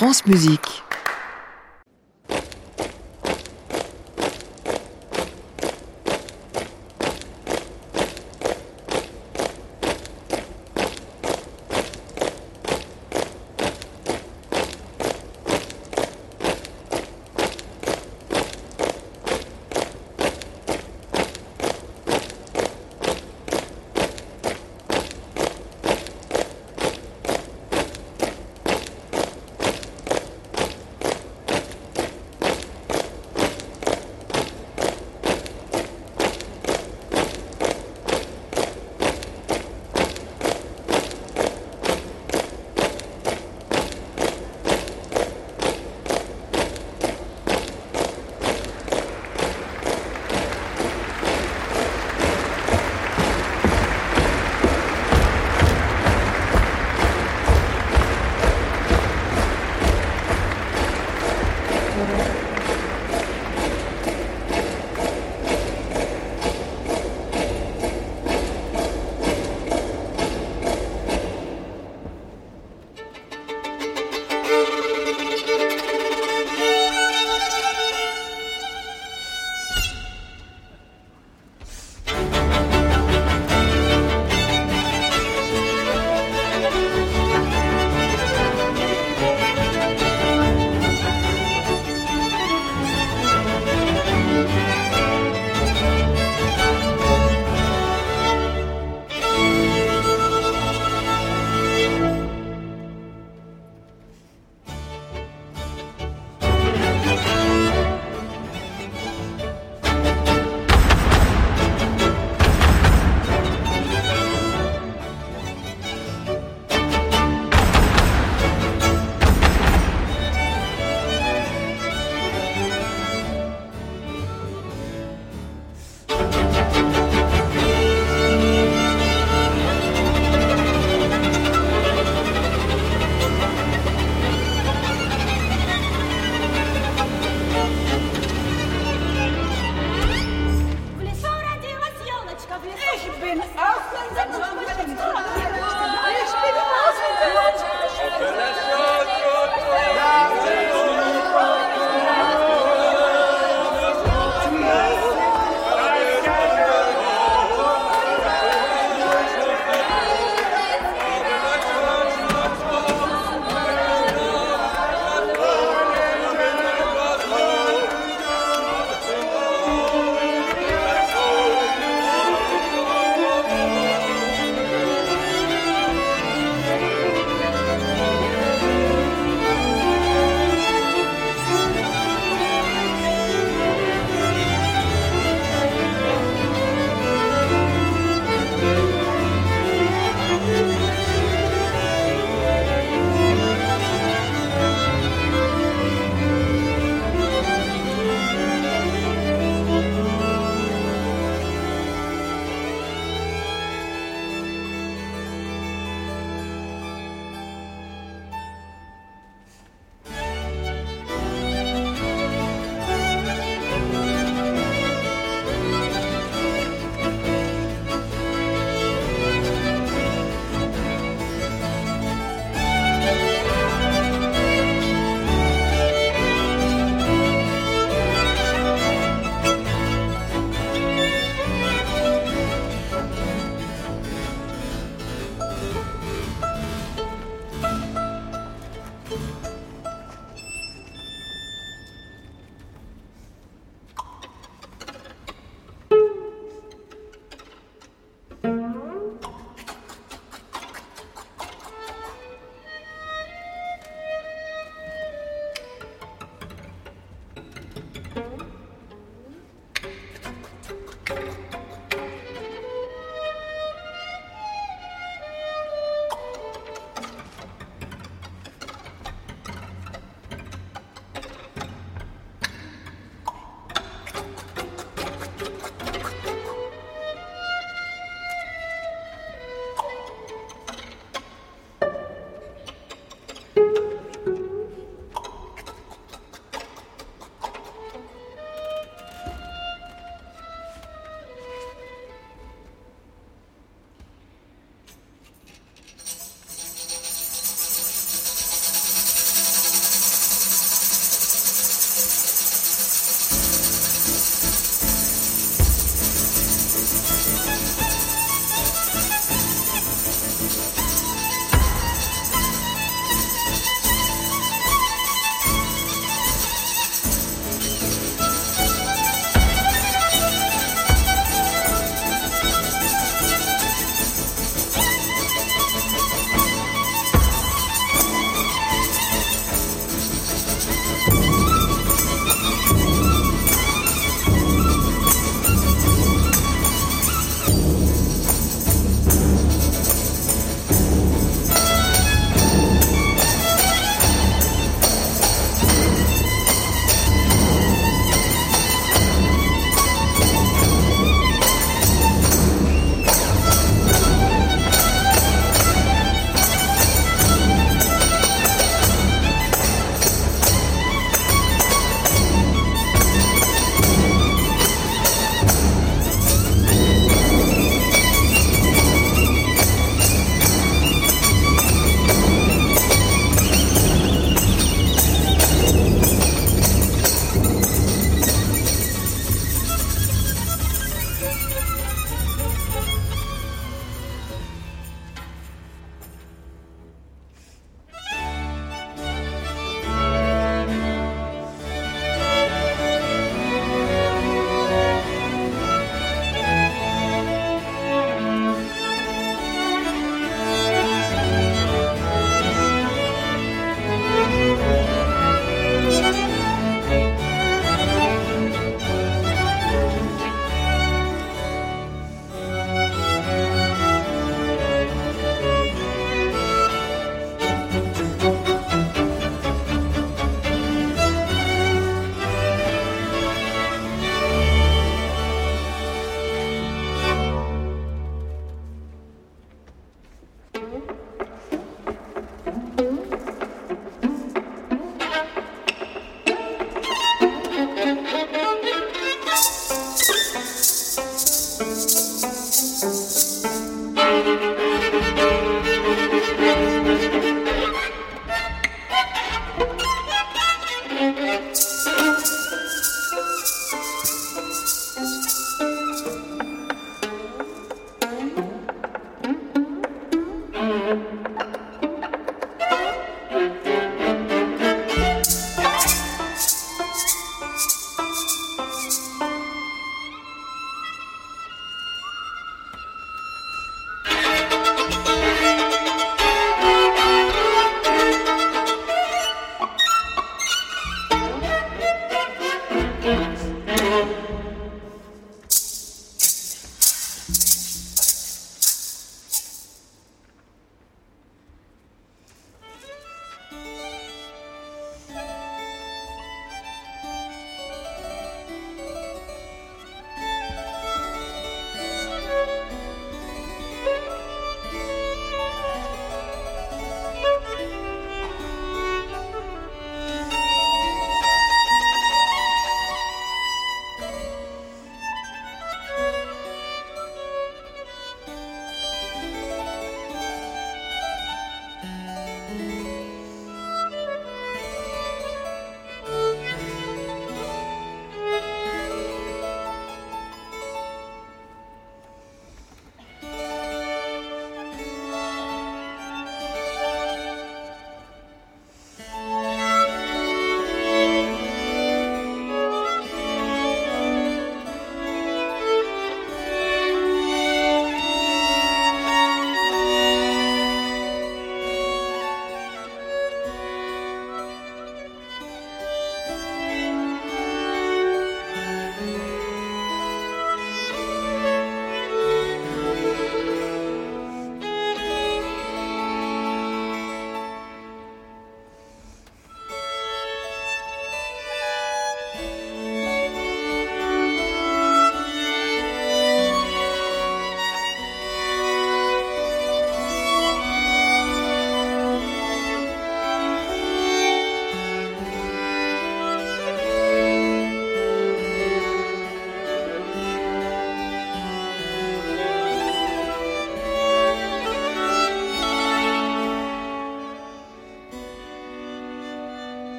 France Musique.